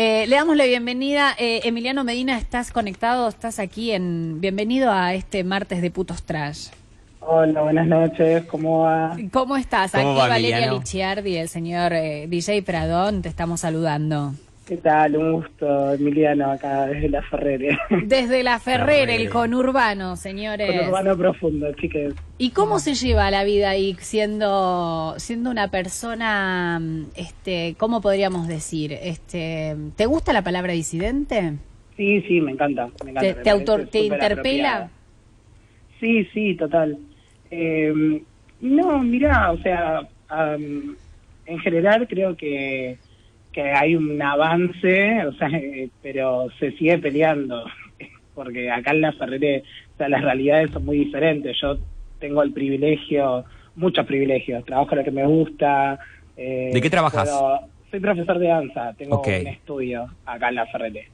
Eh, le damos la bienvenida. Eh, Emiliano Medina, ¿estás conectado? ¿Estás aquí en... Bienvenido a este martes de Putos Trash. Hola, buenas noches, ¿cómo va? ¿Cómo estás? ¿Cómo aquí va, Valeria Emiliano? Licciardi, el señor eh, DJ Pradón, te estamos saludando. ¿Qué tal? Un gusto, Emiliano, acá desde la Ferrere. Desde la Ferrer, Ferrer. el conurbano, señores. Con urbano profundo, chiques. ¿Y cómo se lleva la vida ahí siendo siendo una persona, este, cómo podríamos decir, este, ¿te gusta la palabra disidente? Sí, sí, me encanta. Me encanta ¿Te, me te, parece autor- te interpela? apropiada. Sí, sí, total. Eh, no, mira, o sea, en general creo que, que hay un avance, o sea, eh, pero se sigue peleando, porque acá en la Ferrere, o sea, las realidades son muy diferentes. Yo tengo el privilegio, muchos privilegios, trabajo lo que me gusta. eh, ¿De qué trabajas? puedo- soy profesor de danza, tengo un estudio acá en la Ferrere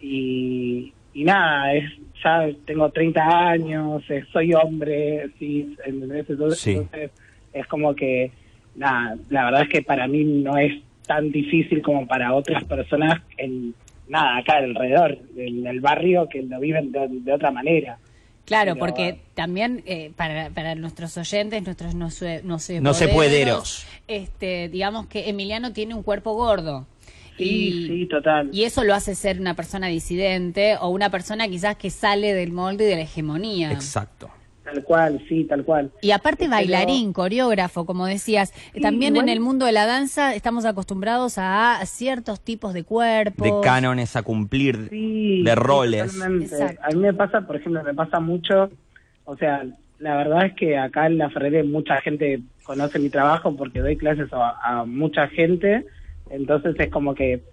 y, y nada, es, ya tengo 30 años, eh, soy hombre, sí. Entonces, Sí. entonces es como que, nada, la verdad es que para mí no es tan difícil como para otras personas en, nada, acá alrededor, en el barrio, que lo viven de, de otra manera. Claro, Pero- porque también eh, para, para nuestros oyentes, nuestros no sé, no sé, No puederos. este, digamos que Emiliano tiene un cuerpo gordo. Sí, y, sí, total. y eso lo hace ser una persona disidente o una persona quizás que sale del molde y de la hegemonía. Exacto. Tal cual, sí, tal cual. Y aparte Pero- bailarín, coreógrafo, como decías, Sí, también igual- en el mundo de la danza estamos acostumbrados a ciertos tipos de cuerpos. De cánones a cumplir, Sí, de roles. A mí me pasa, por ejemplo, me pasa mucho, o sea, la verdad es que acá en la Ferrere mucha gente conoce mi trabajo porque doy clases a, a mucha gente, entonces es como que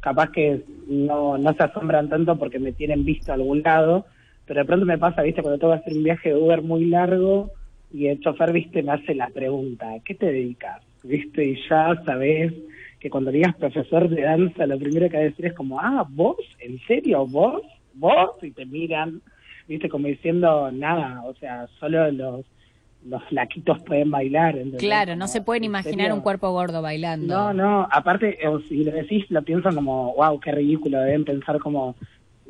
capaz que no, no se asombran tanto porque me tienen visto a algún lado, pero de pronto me pasa, viste, cuando tengo que hacer un viaje de Uber muy largo y el chofer, viste, me hace la pregunta, ¿qué te dedicas? Viste, y ya sabes que cuando digas profesor de danza, lo primero que va a decir es como, ah, vos, ¿en serio? ¿Vos? ¿Vos? Y te miran, viste, como diciendo, nada, o sea, solo los, los flaquitos pueden bailar. ¿entendés? Claro, no se pueden ¿en imaginar un cuerpo gordo bailando. No, no, aparte, si lo decís, lo piensan como, wow, qué ridículo, deben pensar como,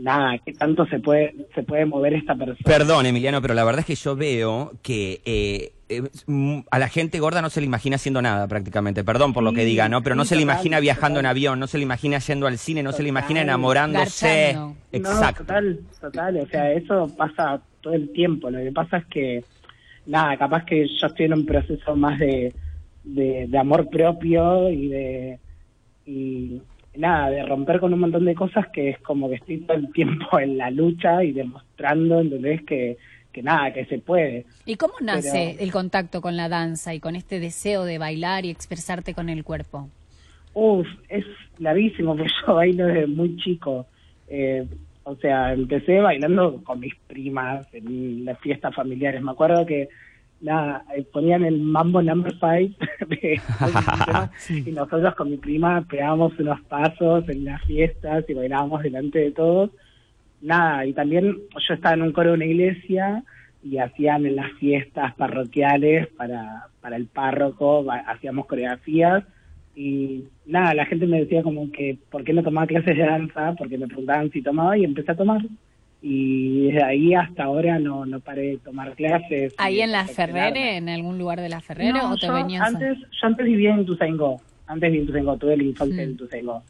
nada, qué tanto se puede, se puede mover esta persona. Perdón, Emiliano, pero la verdad es que yo veo que eh, eh, mm, a la gente gorda no se le imagina haciendo nada prácticamente. Perdón por lo que diga, ¿no? Pero no se le total, imagina viajando en avión, no se le imagina yendo al cine, no se le imagina enamorándose. Garchando. Exacto. No, total, total, o sea, eso pasa todo el tiempo. Lo que pasa es que, nada, capaz que yo estoy en un proceso más de, de, de amor propio y de, y nada, de romper con un montón de cosas que es como que estoy todo el tiempo en la lucha y demostrando, ¿entendés? Que, que nada, que se puede. ¿Y cómo nace Pero- el contacto con la danza y con este deseo de bailar y expresarte con el cuerpo? Uf, es larguísimo, porque yo bailo desde muy chico. Eh, o sea, empecé bailando con mis primas en las fiestas familiares. Me acuerdo que nada, eh, ponían el Mambo Number Five de- y nosotros con mi prima pegábamos unos pasos en las fiestas y bailábamos delante de todos. Nada, y también yo estaba en un coro de una iglesia y hacían en las fiestas parroquiales para, para el párroco, ba- hacíamos coreografías y nada, la gente me decía como que por qué no tomaba clases de danza, porque me preguntaban si tomaba y empecé a tomar. Y desde ahí hasta ahora no, no paré de tomar clases. ¿Ahí en la. Ferrere, en algún lugar de la Ferrere No, o te yo venías? a- antes, yo antes vivía en Tuzaingó, antes vivía en Tuzaingó, tuve la infancia Mm. en Tuzaingó.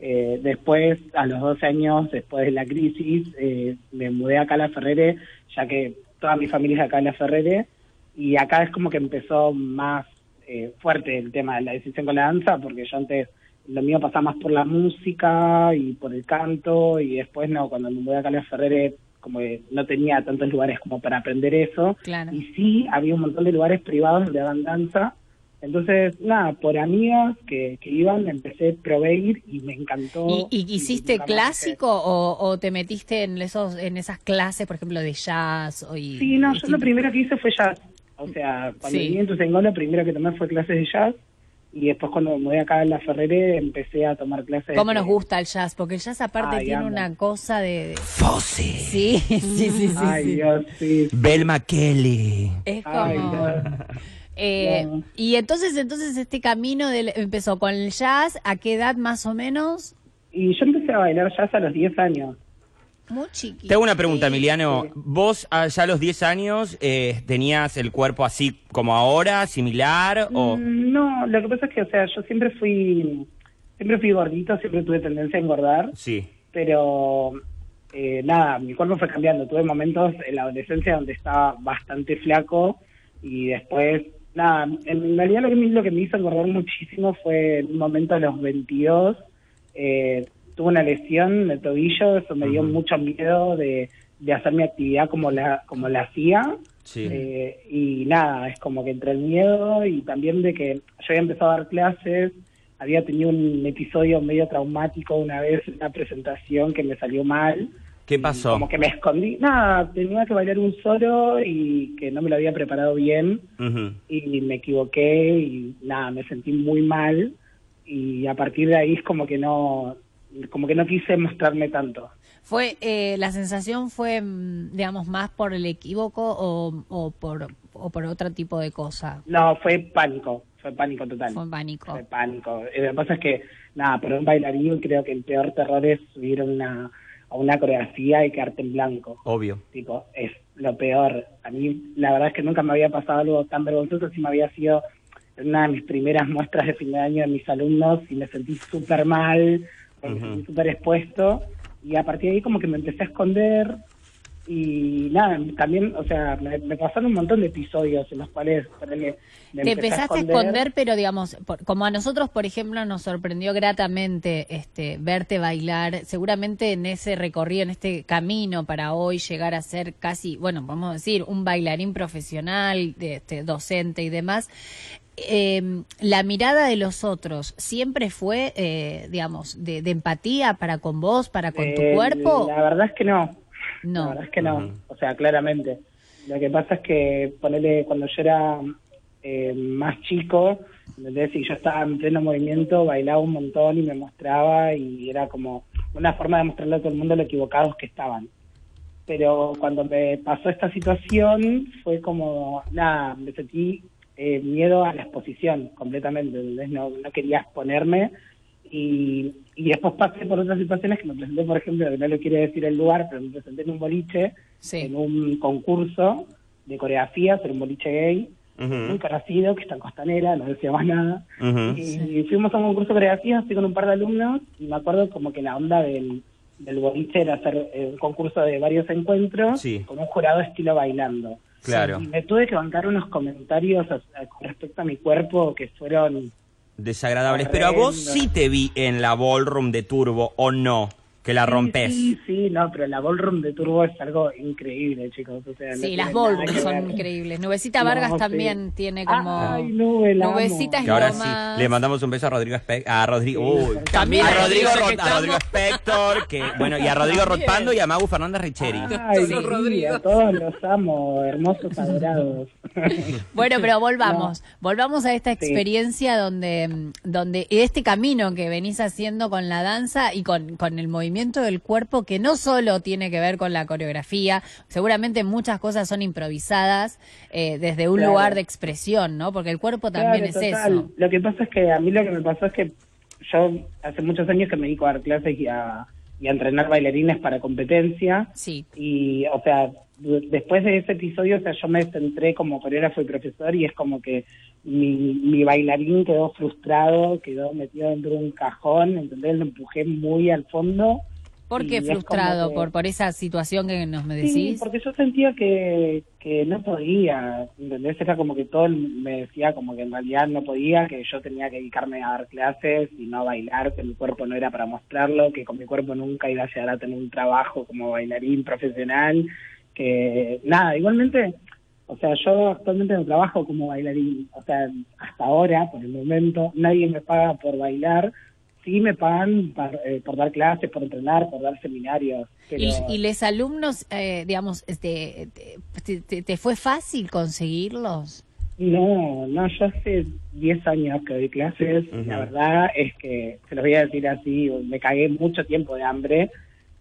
Eh, después, a los 12 años, después de la crisis, eh, me mudé acá a la Ferrere, ya que toda mi familia es acá en la Ferrere, y acá es como que empezó más eh, fuerte el tema de la decisión con la danza, porque yo antes lo mío pasaba más por la música y por el canto, y después no, cuando me acá a la Ferrere, como que no tenía tantos lugares como para aprender eso, Claro. y sí, había un montón de lugares privados donde daban danza. Entonces, nada, por amigas que, que iban, empecé, probé ir y me encantó. ¿Y, y hiciste clásico o, o te metiste en esos en esas clases, por ejemplo, de jazz? O y. Sí, no, yo lo primero que hice fue jazz. O sea, cuando Sí. viví en Tucengó, lo primero que tomé fue clases de jazz. Y después cuando me mudé acá a la Ferrere, empecé a tomar clases ¿Cómo de- nos gusta el jazz? Porque el jazz aparte Ay, tiene amo. una cosa de... Fossi. Sí, sí, sí, sí. Ay, sí. Dios, sí. Belma Kelly. Es Ay, como... Dios. Eh, No. Y entonces, entonces este camino del- empezó con el jazz, ¿a qué edad más o menos? Y yo empecé a bailar jazz a los 10 años. Muy chiquito. Te hago una pregunta, Emiliano. ¿Vos ah, ya a los 10 años eh, tenías el cuerpo así como ahora, similar? o Mm, No, lo que pasa es que, o sea, yo siempre fui, siempre fui gordito, siempre tuve tendencia a engordar, Sí. pero eh, nada, mi cuerpo fue cambiando. Tuve momentos en la adolescencia donde estaba bastante flaco y después, nada, en realidad lo que, me, lo que me hizo engordar muchísimo fue en un momento a los 22, eh, tuve una lesión el tobillo, eso me dio mucho miedo de, de hacer mi actividad como la, como la hacía. Sí. Eh, y nada, es como que entre el miedo y también de que yo había empezado a dar clases, había tenido un episodio medio traumático una vez, una presentación que me salió mal. ¿Qué pasó? Como que me escondí. Nada, tenía que bailar un solo y que no me lo había preparado bien y me equivoqué y nada, me sentí muy mal y a partir de ahí es como que no como que no quise mostrarme tanto. Fue, eh, la sensación fue, mm, digamos, más por el equívoco o, o por o por otro tipo de cosa. No, fue pánico, fue pánico total. Fue pánico. de pánico. Eh, Lo que pasa es que, nada, para un bailarín creo que el peor terror es subir a una, a una coreografía y quedarte en blanco. Obvio. Tipo, es lo peor. A mí, la verdad es que nunca me había pasado algo tan vergonzoso si me había sido una de mis primeras muestras de fin de año de mis alumnos y me sentí súper mal, porque me súper expuesto. Y a partir de ahí como que me empecé a esconder y nada, también, o sea, me, me pasaron un montón de episodios en los cuales ponele, me Te empezaste a esconder, pero digamos, por- como a nosotros, por ejemplo, nos sorprendió gratamente este, verte bailar, seguramente en ese recorrido, en este camino para hoy llegar a ser casi, bueno, vamos a decir, un bailarín profesional, de, este, docente y demás. Eh, la mirada de los otros siempre fue, eh, digamos, de, de empatía para con vos, para con tu Eh, cuerpo. La verdad es que no. La No. verdad es que no. O sea, claramente. Lo que pasa es que, ponele, cuando yo era eh, más chico, ¿entendés? Y yo estaba en pleno movimiento, bailaba un montón y me mostraba y era como una forma de mostrarle a todo el mundo lo equivocados que estaban. Pero cuando me pasó esta situación fue como, nada, me sentí eh, miedo a la exposición completamente, ¿entendés? No, no quería exponerme y, y después pasé por otras situaciones que me presenté, por ejemplo, que no le quiero decir el lugar, pero me presenté en un boliche, Sí. en un concurso de coreografías, en un boliche gay, Ujú. muy conocido, que está en Costanera, no decía más nada. Y fuimos a un concurso de coreografías, fui con un par de alumnos, y me acuerdo como que la onda del, del boliche era hacer eh, un concurso de varios encuentros, Sí. con un jurado estilo bailando. Claro. Me tuve que bancar unos comentarios a- a- con respecto a mi cuerpo que fueron Desagradables. Pero a vos sí te vi en la ballroom de Turbo, ¿o no? Que la rompes. Sí, sí, no, pero la ballroom de Turbo es algo increíble, chicos. O sea, no Sí, las ballrooms son increíbles. Nubecita No, Vargas sí. también tiene como... Ay, Nube, la amo. Nubecita es Que ahora sí, le mandamos un beso a Rodrigo Espe- a Rodrigo, Sí, uy, también a a Rodrigo, Rodrigo, Ro- que a Rodrigo Spector, que bueno, y a Rodrigo. Rotpando y a Magu Fernández Richeri. Ay, Sí. a todos los amo, hermosos, adorados. Bueno, pero volvamos, volvamos a esta experiencia donde, mm, donde este camino que venís haciendo con la danza y con, con el movimiento del cuerpo, que no solo tiene que ver con la coreografía, seguramente muchas cosas son improvisadas eh, desde un Claro. lugar de expresión, ¿no? Porque el cuerpo también Claro, es total. eso. Lo que pasa es que a mí lo que me pasó es que yo hace muchos años que me dedico a dar clases y a, y a entrenar bailarines para competencia. Sí. Y, o sea, después de ese episodio, o sea, yo me centré como coreógrafo y profesor y es como que mi, mi bailarín quedó frustrado, quedó metido dentro de un cajón, ¿entendés? Lo empujé muy al fondo. ¿Por qué frustrado? que- ¿Por, por esa situación que nos me Sí, decís? porque yo sentía que, que no podía, ¿entendés? Era como que todo el- me decía como que en realidad no podía, que yo tenía que dedicarme a dar clases y no a bailar, que mi cuerpo no era para mostrarlo, que con mi cuerpo nunca iba a llegar a tener un trabajo como bailarín profesional, que nada, igualmente, o sea, yo actualmente no trabajo como bailarín, o sea, hasta ahora, por el momento, nadie me paga por bailar, sí me pagan par- eh, por dar clases, por entrenar, por dar seminarios. Pero... ¿Y, y los alumnos, eh, digamos, este, te, te- te fue fácil conseguirlos? No, no, yo hace 10 años que doy clases. Ujú. La verdad es que, se los voy a decir así, me cagué mucho tiempo de hambre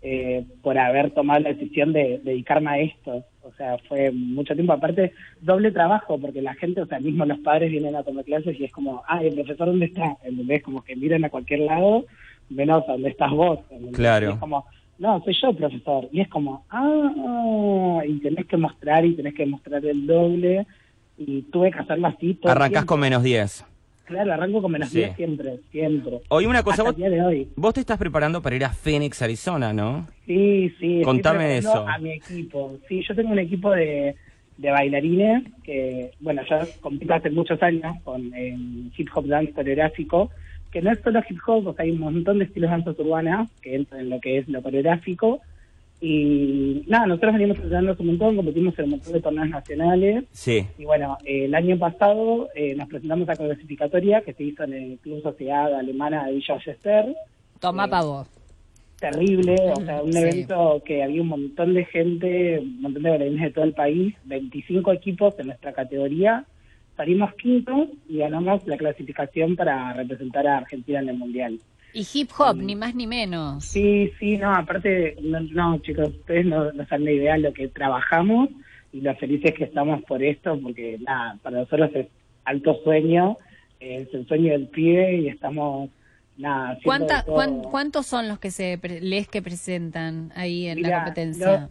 eh, por haber tomado la decisión de, dedicarme a esto. O sea, fue mucho tiempo. Aparte, doble trabajo, porque la gente, o sea, mismo los padres vienen a tomar clases y es como, ah, el profesor, ¿dónde está? ¿Entendés? Como que miran a cualquier lado menos donde estás vos. ¿entendés? Claro. Y es como, no, soy yo profesor. Y es como, ah, y tenés que mostrar y tenés que mostrar el doble. Y tuve que hacerlo así todo Arrancás con menos 10. Claro, arranco con menos Sí. 10 siempre, siempre. Oye, una cosa, Hasta vos, el día de hoy. vos te estás preparando para ir a Phoenix, Arizona, ¿no? Sí, sí. Contame eso. A mi equipo. Sí, yo tengo un equipo de, de bailarines que, bueno, ya compito hace muchos años con el hip hop dance coreográfico, que no es solo hip hop, o sea, hay un montón de estilos de danzas urbanas que entran en lo que es lo coreográfico. Y nada, nosotros venimos entrenando un montón, competimos en un montón de torneos nacionales. Sí. Y bueno, eh, el año pasado eh, nos presentamos a clasificatoria que se hizo en el Club Sociedad Alemana de Villa Ballester Toma Eh, pa' vos. terrible, o sea, un Sí. evento que había un montón de gente, un montón de bailarines de todo el país, 25 equipos en nuestra categoría, salimos quintos y ganamos la clasificación para representar a Argentina en el Mundial. Y hip hop, ni más ni menos. Sí, sí, no, aparte, no, no, chicos, ustedes no, no saben la idea de lo que trabajamos y lo felices que estamos por esto, porque nada, para nosotros es alto sueño, es el sueño del pibe y estamos, nada, ¿Cuánta, cuán- ¿Cuántos son los que se les que presentan ahí en la competencia? lo-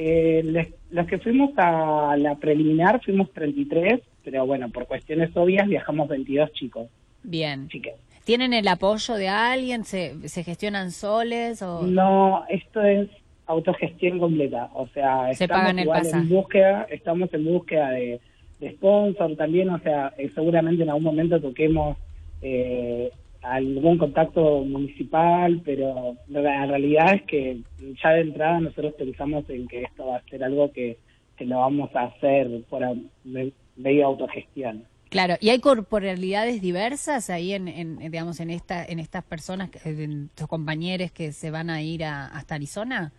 Eh, les- los que fuimos a la preliminar fuimos 33, pero bueno, por cuestiones obvias viajamos 22 chicos, Bien. chicas. ¿Tienen el apoyo de alguien? ¿Se, se gestionan soles? O... No, esto es autogestión completa, o sea, Se estamos pagan el igual pasaje. en búsqueda, estamos en búsqueda de, de sponsor también, o sea, eh, seguramente en algún momento toquemos eh, algún contacto municipal, pero la realidad es que ya de entrada nosotros pensamos en que esto va a ser algo que, que lo vamos a hacer por medio autogestión. Claro, ¿y hay corporalidades diversas ahí en, en, digamos, en esta, en estas personas, que- en tus compañeros que se van a ir a, hasta Arizona?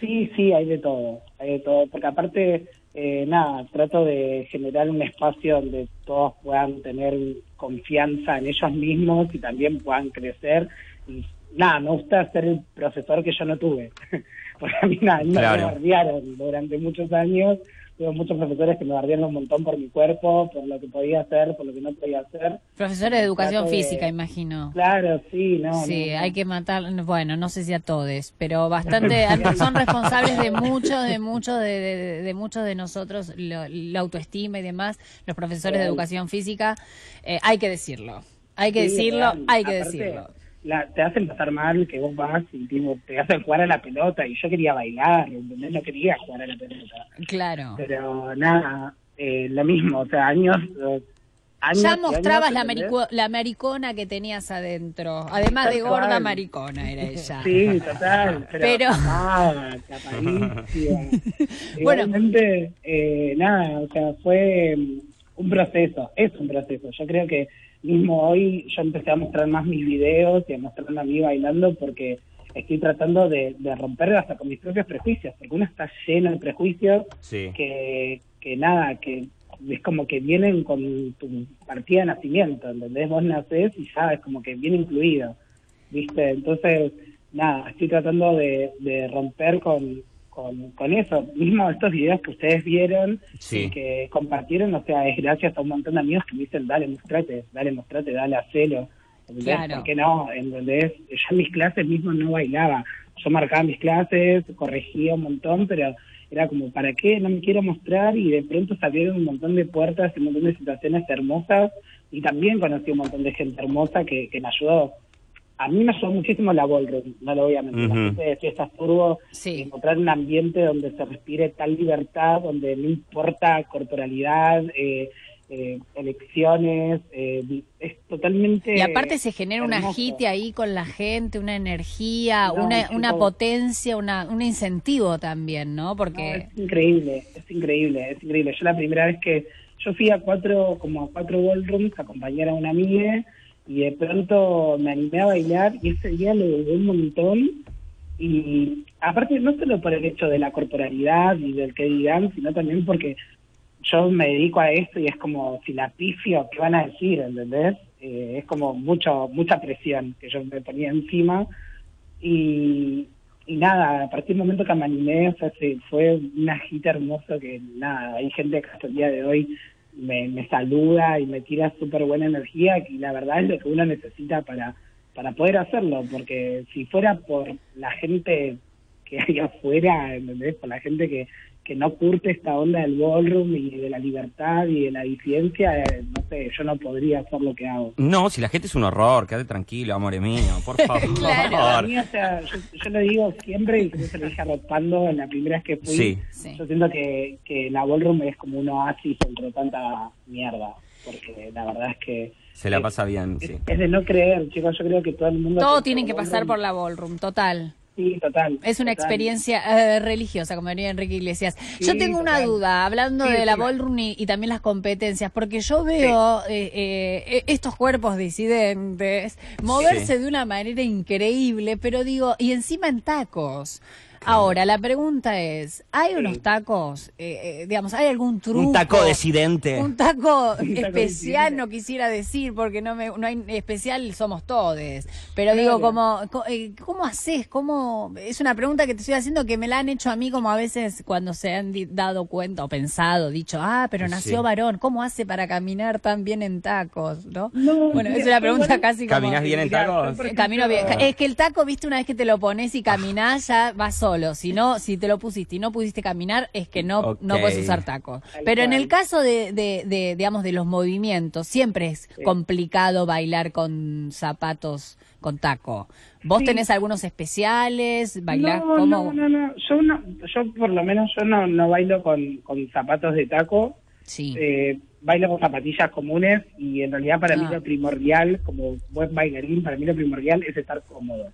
Sí, sí, hay de todo, hay de todo, porque aparte, eh, nada, trato de generar un espacio donde todos puedan tener confianza en ellos mismos y también puedan crecer. Y nada, me gusta ser el profesor que yo no tuve, porque a mí nada, me Claro. bardearon durante muchos años, tuve muchos profesores que me bardearon un montón por mi cuerpo, por lo que podía hacer, por lo que no podía hacer. Profesores de educación de- física, imagino. Claro, sí, no. Sí, no, no. hay que matar, bueno, no sé si a todos, pero bastante son responsables de mucho, de mucho, de, de- de muchos de nosotros, lo- la autoestima y demás, los profesores de Real. educación física, eh, hay que decirlo, hay que Sí, decirlo, hay que Aparte, decirlo. La- te hacen pasar mal que vos vas y tipo, te hacen jugar a la pelota y yo quería bailar, ¿entendés? No quería jugar a la pelota. Claro. Pero nada, eh, lo mismo, o sea, años... eh, años Ya mostrabas años, la, marico- la maricona que tenías adentro, además de gorda maricona era ella. Sí, total, pero, Pero- tapadísima. Bueno. Eh, nada, o sea, fue un proceso, es un proceso. Yo creo que mismo hoy yo empecé a mostrar más mis videos y a mostrarme a mí bailando porque estoy tratando de, de romper hasta con mis propios prejuicios, porque uno está lleno de prejuicios Sí. que, que nada, que es como que vienen con tu partida de nacimiento, ¿entendés? Vos nacés y ya es como que viene incluido, ¿viste? Entonces, nada, estoy tratando de, de romper con, con, con eso. Mismo estos videos que ustedes vieron Sí. y que compartieron, o sea, es gracias a un montón de amigos que me dicen, dale, mostrate, dale, mostrate, dale, hacelo. ¿entendés? Claro. ¿Por qué no? ¿Entendés? Yo en mis clases mismo no bailaba. Yo marcaba mis clases, corregía un montón, pero era como, ¿para qué? No me quiero mostrar y de pronto salieron un montón de puertas y un montón de situaciones hermosas y también conocí un montón de gente hermosa que, que me ayudó. A mí me ayudó muchísimo la ballroom, no lo voy a mentir. La gente de fiestas turbo, Sí. encontrar un ambiente donde se respire tal libertad, donde no importa corporalidad, eh, eh, elecciones, eh, es totalmente... Y aparte se genera una hermoso. agite ahí con la gente, una energía, No, una, una potencia, una, un incentivo también, ¿no? No, Porque es increíble, es increíble, es increíble. Yo la primera vez que yo fui a cuatro, como a cuatro ballrooms a acompañar a una amiga y de pronto me animé a bailar y ese día lo dudé un montón y aparte no solo por el hecho de la corporalidad y del que digan, sino también porque yo me dedico a esto y es como si la pifio, ¿qué van a decir? ¿Entendés? Eh, es como mucho mucha presión que yo me ponía encima y, y nada, a partir del momento que me animé, o sea, se- fue una agita hermoso que nada, hay gente que hasta el día de hoy me, me saluda y me tira súper buena energía y la verdad es lo que uno necesita para para poder hacerlo, porque si fuera por la gente que hay afuera, ¿entendés? Por la gente que, que no curte esta onda del ballroom y de la libertad y de la disidencia, eh, no sé, yo no podría hacer lo que hago. No, si la gente es un horror, quédate tranquilo, amor mío, por favor. Claro. Mí, o sea, yo, yo lo digo siempre y se lo dije arropando en la primera vez que fui. Sí. Sí. Yo siento que, que la ballroom es como un oasis entre tanta mierda, porque la verdad es que Se la es- pasa bien, es, sí. es de no creer, chicos. Yo creo que todo el mundo. Todo que tiene entra que pasar por la ballroom, total. Sí, total. Es una total. experiencia eh, religiosa, como diría Enrique Iglesias. Yo tengo una duda, hablando Sí, de la sí. ballroom y, y también las competencias, porque yo veo eh, eh, estos cuerpos disidentes moverse Sí. de una manera increíble, pero digo, y encima en tacos. Ahora, la pregunta es, ¿hay Sí. unos tacos, eh, eh, digamos, hay algún truco? Un taco decidente. Un taco Un taco especial no quisiera decir porque no me no hay especial somos todos pero Claro. digo como co- eh, cómo haces cómo es una pregunta que te estoy haciendo que me la han hecho a mí como a veces cuando se han dado cuenta o pensado dicho ah pero Sí. nació varón cómo hace para caminar tan bien en tacos no, No, bueno mira, es una pregunta casi como ¿Caminás bien en tacos? Camino bien. Es que el taco, viste, una vez que te lo pones y caminás, ya va solo. Si no, si te lo pusiste y no pudiste caminar, es que no, Ok. no puedes usar taco. Tal Pero en el caso de, de, de, digamos, de los movimientos, siempre es Sí. complicado bailar con zapatos con taco. ¿Vos Sí. tenés algunos especiales? ¿Bailás no, cómo? no, no, no. Yo, no, yo por lo menos yo no, no bailo con, con zapatos de taco. Sí. Eh, bailo con zapatillas comunes y en realidad para mí Ah. lo primordial, como buen bailarín, para mí lo primordial es estar cómodo.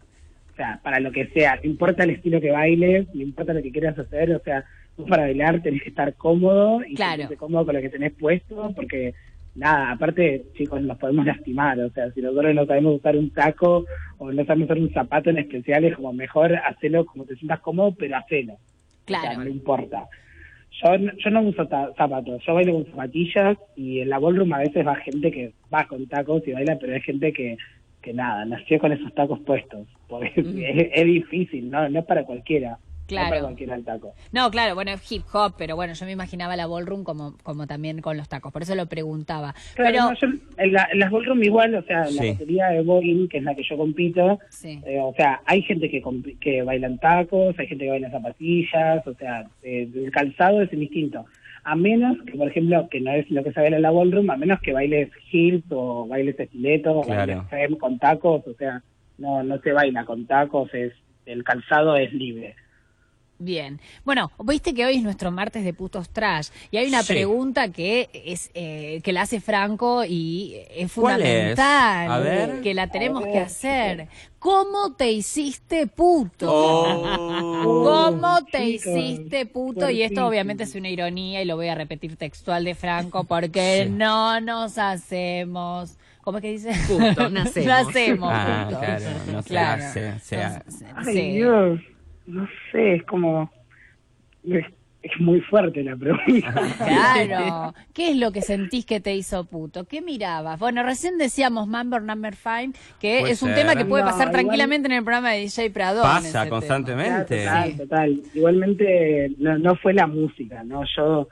O sea, para lo que sea, no importa el estilo que bailes, no importa lo que quieras hacer, o sea, vos para bailar tenés que estar cómodo y Claro. sentirte cómodo con lo que tenés puesto, porque nada, aparte, chicos, nos podemos lastimar, o sea, si nosotros no sabemos usar un taco o no sabemos usar un zapato en especial, es como mejor hacerlo como te sientas cómodo, pero hacelo. O sea, Claro. no importa. Yo, no- yo no uso zapatos, yo bailo con zapatillas y en la ballroom a veces va gente que va con tacos y baila, pero hay gente que, que nada, nació con esos tacos puestos. Porque es, es difícil, ¿no? No es para cualquiera. No Claro. para cualquiera el taco. No, claro, bueno, es hip hop, pero bueno, yo me imaginaba la ballroom como, como también con los tacos, por eso lo preguntaba. Claro, pero, no, yo en, la, en las ballroom igual, o sea, en la categoría de Boeing, que es la que yo compito, sí. eh, o sea, hay gente que, que bailan tacos, hay gente que baila zapatillas, o sea, eh, el calzado es indistinto. A menos que, por ejemplo, que no es lo que se baila en la ballroom, a menos que bailes heels o bailes estiletos o Claro. bailes con tacos, o sea, no no se baila con tacos, es el calzado es libre. Bien. Bueno, viste que hoy es nuestro martes de putos trash y hay una Sí. pregunta que es eh, que la hace Franco y es ¿Cuál es? fundamental, A ver. que la tenemos A que hacer. ¿Cómo te hiciste puto? Oh. ¿Cómo te hiciste puto? Y esto obviamente es una ironía y lo voy a repetir textual de Franco porque Sí. no nos hacemos... ¿Cómo es que dice? Puto, nacemos. Nacemos Ah, putos. claro, no Claro. se No hace. se- Ay, sí. Dios, no sé, es como... Es, es muy fuerte la pregunta. Claro. ¿Qué es lo que sentís que te hizo puto? ¿Qué mirabas? Bueno, recién decíamos Number Number Five, que Puede es un ser. tema que puede No, pasar igual- tranquilamente en el programa de DJ ese Pasa tema. constantemente. Total, Sí. total. Igualmente no, no fue la música, ¿no? Yo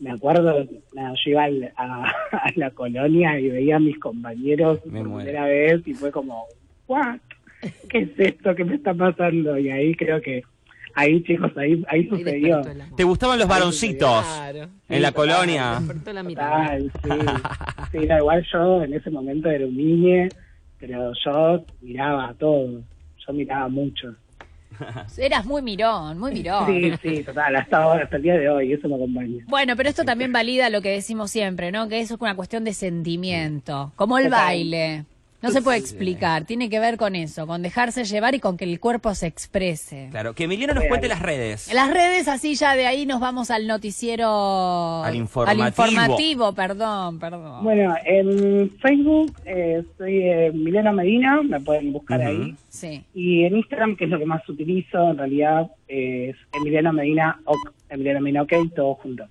me acuerdo, nada, yo iba al- a, a la colonia y veía a mis compañeros Me por muero. primera vez y fue como. ¿Qué es esto? ¿Qué me está pasando? Y ahí creo que, ahí chicos, ahí, ahí sucedió. ¿Te gustaban los varoncitos Claro. en la Sí, colonia? Despertó la mirada. Total, sí. Sí, no, igual yo en ese momento era un niño, pero yo miraba a todo. Yo miraba mucho. Eras muy mirón, muy mirón. Sí, sí, total, hasta ahora, hasta el día de hoy, eso me acompaña. Bueno, pero esto también valida lo que decimos siempre, ¿no? Que eso es una cuestión de sentimiento, como el Total. baile. No se puede explicar, tiene que ver con eso, con dejarse llevar y con que el cuerpo se exprese. Claro, que Emiliano nos cuente las redes. Las redes, así ya de ahí nos vamos al noticiero. Al informativo. Al informativo, perdón, perdón. Bueno, en Facebook eh, soy eh, Milena Medina, me pueden buscar ahí. Sí. Y en Instagram, que es lo que más utilizo, en realidad es Emiliano Medina, ok, Emiliano Medina, ok, todo junto.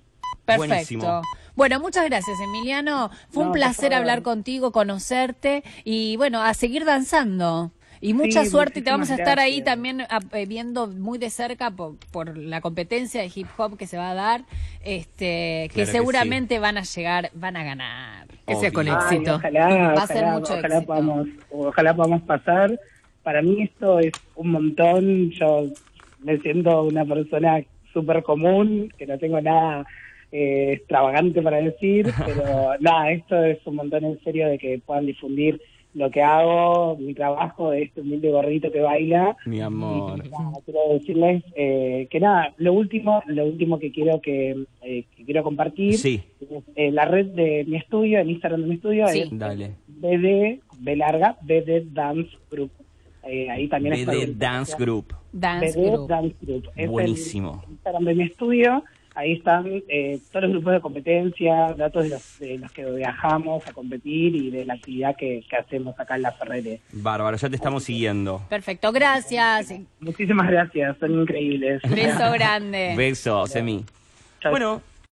Perfecto. Buenísimo. Bueno, muchas gracias, Emiliano. Fue un No, placer hablar contigo, conocerte y bueno, a seguir danzando. Y mucha Sí, suerte y te vamos a estar ahí también ah, eh, viendo muy de cerca por, por la competencia de hip hop que se va a dar, este, que Claro que seguramente van a llegar, van a ganar. Que sea con. Ay, éxito. ojalá, Va a ser ojalá, mucho ojalá éxito. podamos, ojalá podamos pasar. Para mí esto es un montón. Yo me siento una persona súper común, que no tengo nada eh, extravagante para decir, pero nada, esto es un montón en serio de que puedan difundir lo que hago, mi trabajo de este humilde gorrito que baila. Mi amor. Y nada, quiero decirles eh, que nada, lo último, lo último que quiero que, eh, que quiero compartir Sí, es, eh, la red de mi estudio, el Instagram de mi estudio Sí. es dale. BD, B larga, BD Dance Group. Eh, ahí también está BD el- Dance Group. Dance BD Group. Dance Group. Es el Buenísimo. Instagram de mi estudio. Ahí están eh, todos los grupos de competencia, datos de los, de los que viajamos a competir y de la actividad que, que hacemos acá en la Ferrere. Bárbaro, ya te estamos siguiendo. Perfecto, gracias. Muchísimas gracias, son increíbles. Beso grande. Besos, Emi. Chao. Bueno,